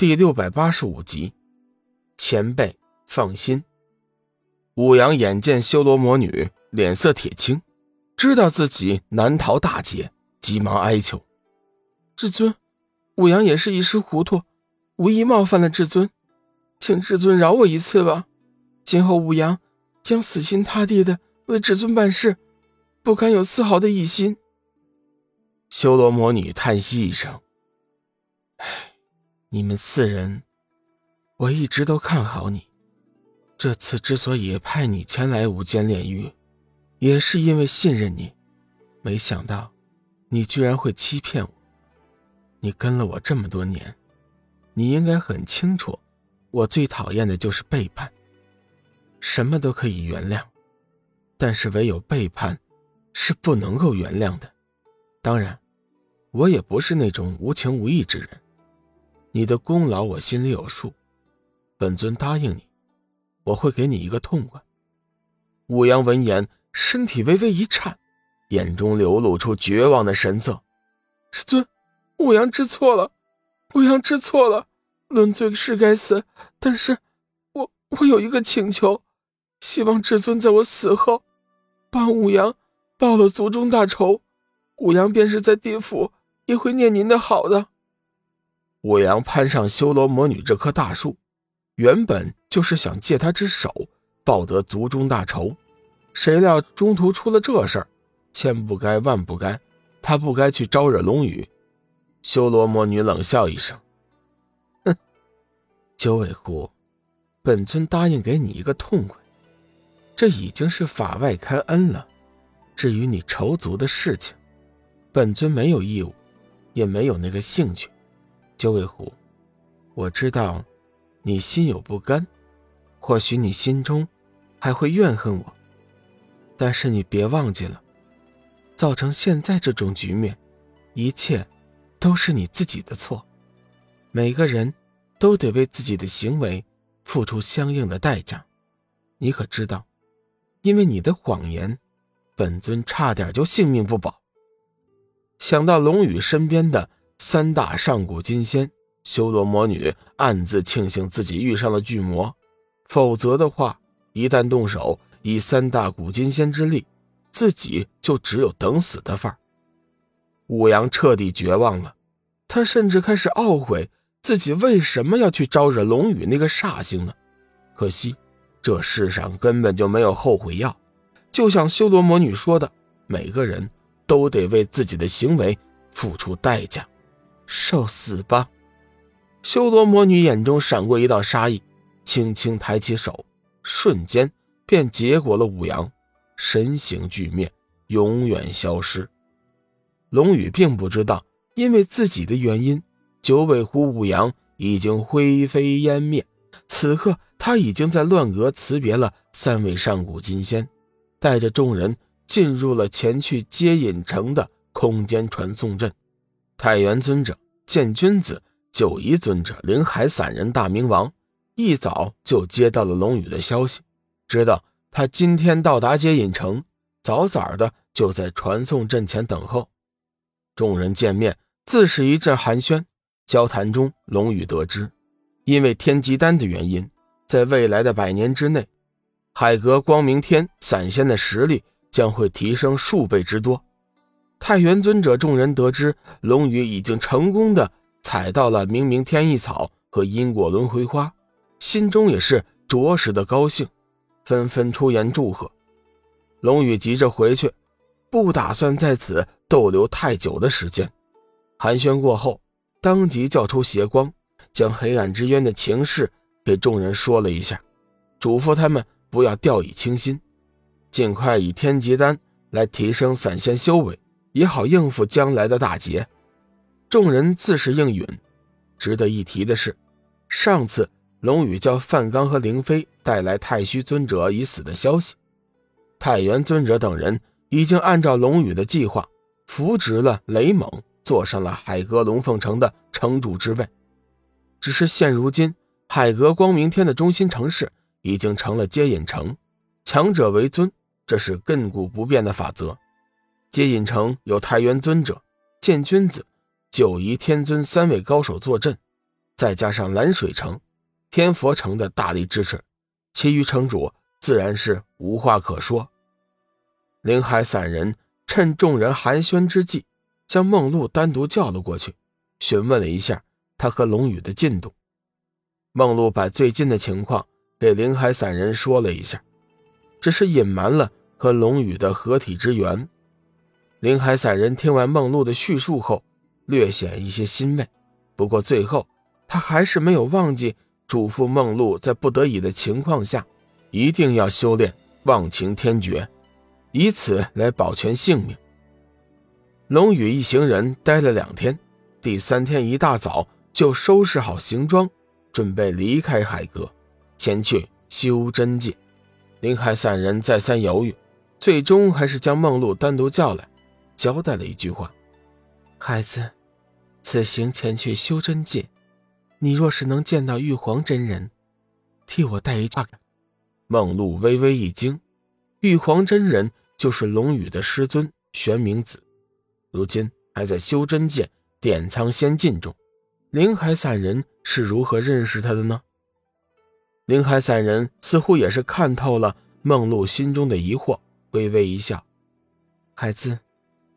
第六百八十五集，前辈放心。武阳眼见修罗魔女脸色铁青，知道自己难逃大劫，急忙哀求：“至尊，武阳也是一时糊涂，无意冒犯了至尊，请至尊饶我一次吧。今后武阳将死心塌地的为至尊办事，不敢有丝毫的异心。”修罗魔女叹息一声：“。”你们四人，我一直都看好你。这次之所以派你前来无间炼狱，也是因为信任你。没想到，你居然会欺骗我。你跟了我这么多年，你应该很清楚，我最讨厌的就是背叛。什么都可以原谅，但是唯有背叛，是不能够原谅的。当然，我也不是那种无情无义之人。你的功劳我心里有数，本尊答应你，我会给你一个痛快。武阳闻言，身体微微一颤，眼中流露出绝望的神色。师尊，武阳知错了，武阳知错了，论罪是该死，但是，我我有一个请求，希望至尊在我死后，帮武阳报了族中大仇，武阳便是在地府也会念您的好的。武阳攀上修罗魔女这棵大树，原本就是想借她之手报得族中大仇，谁料中途出了这事儿，千不该万不该，他不该去招惹龙宇。修罗魔女冷笑一声：“哼，九尾狐，本尊答应给你一个痛快，这已经是法外开恩了。至于你仇族的事情，本尊没有义务，也没有那个兴趣。”九尾狐，我知道你心有不甘，或许你心中还会怨恨我，但是你别忘记了，造成现在这种局面，一切都是你自己的错。每个人都得为自己的行为付出相应的代价。你可知道，因为你的谎言，本尊差点就性命不保。想到龙宇身边的。三大上古金仙，修罗魔女暗自庆幸自己遇上了巨魔，否则的话，一旦动手，以三大古金仙之力，自己就只有等死的份儿。武阳彻底绝望了，他甚至开始懊悔自己为什么要去招惹龙宇那个煞星呢？可惜，这世上根本就没有后悔药。就像修罗魔女说的，每个人都得为自己的行为付出代价。受死吧！修罗魔女眼中闪过一道杀意，轻轻抬起手，瞬间便结果了武阳，身形俱灭，永远消失。龙宇并不知道，因为自己的原因，九尾狐武阳已经灰飞烟灭。此刻，他已经在乱阁辞别了三位上古金仙，带着众人进入了前去接引城的空间传送阵。太元尊者、剑君子、九夷尊者、灵海散人、大明王，一早就接到了龙宇的消息，知道他今天到达接引城，早早的就在传送阵前等候。众人见面，自是一阵寒暄。交谈中，龙宇得知，因为天机丹的原因，在未来的百年之内，海阁光明天散仙的实力将会提升数倍之多。太元尊者众人得知龙宇已经成功的采到了明明天意草和因果轮回花，心中也是着实的高兴，纷纷出言祝贺。龙宇急着回去，不打算在此逗留太久的时间。寒暄过后，当即叫出邪光，将黑暗之渊的情势给众人说了一下，嘱咐他们不要掉以轻心，尽快以天劫丹来提升散仙修为。也好应付将来的大劫，众人自是应允。值得一提的是，上次龙宇叫范刚和凌飞带来太虚尊者已死的消息，太元尊者等人已经按照龙宇的计划扶植了雷猛，坐上了海阁龙凤城的城主之位。只是现如今，海阁光明天的中心城市已经成了接引城，强者为尊，这是亘古不变的法则。接引城有太元尊者、剑君子、九夷天尊三位高手坐镇，再加上蓝水城、天佛城的大力支持，其余城主自然是无话可说。林海散人趁众人寒暄之际，将梦露单独叫了过去，询问了一下他和龙宇的进度。梦露把最近的情况给林海散人说了一下，只是隐瞒了和龙宇的合体之缘。林海散人听完梦露的叙述后，略显一些欣慰，不过最后他还是没有忘记嘱咐梦露，在不得已的情况下，一定要修炼忘情天诀。以此来保全性命。龙宇一行人待了两天，第三天一大早就收拾好行装，准备离开海阁，前去修真界。林海散人再三犹豫，最终还是将梦露单独叫来，交代了一句话：“孩子，此行前去修真界，你若是能见到玉皇真人，替我带一话。”梦露微微一惊，玉皇真人。就是龙宇的师尊玄冥子，如今还在修真界点苍仙境中。灵海散人是如何认识他的呢？灵海散人似乎也是看透了梦露心中的疑惑，微微一笑：“孩子，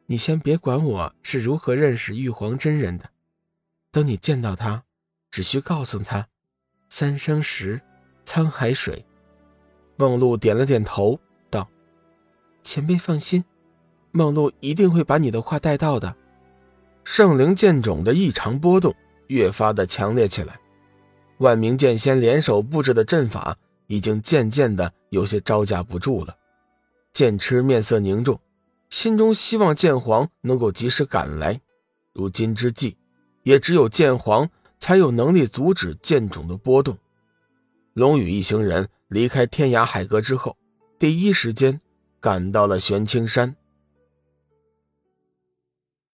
你先别管我是如何认识玉皇真人的，等你见到他，只需告诉他‘三生石，沧海水’。”梦露点了点头。道前辈放心，梦露一定会把你的话带到的。圣灵剑种的异常波动越发的强烈起来，万名剑仙联手布置的阵法已经渐渐的有些招架不住了。剑痴面色凝重，心中希望剑皇能够及时赶来。如今之计，也只有剑皇才有能力阻止剑种的波动。龙宇一行人离开天涯海阁之后，第一时间。赶到了玄清山。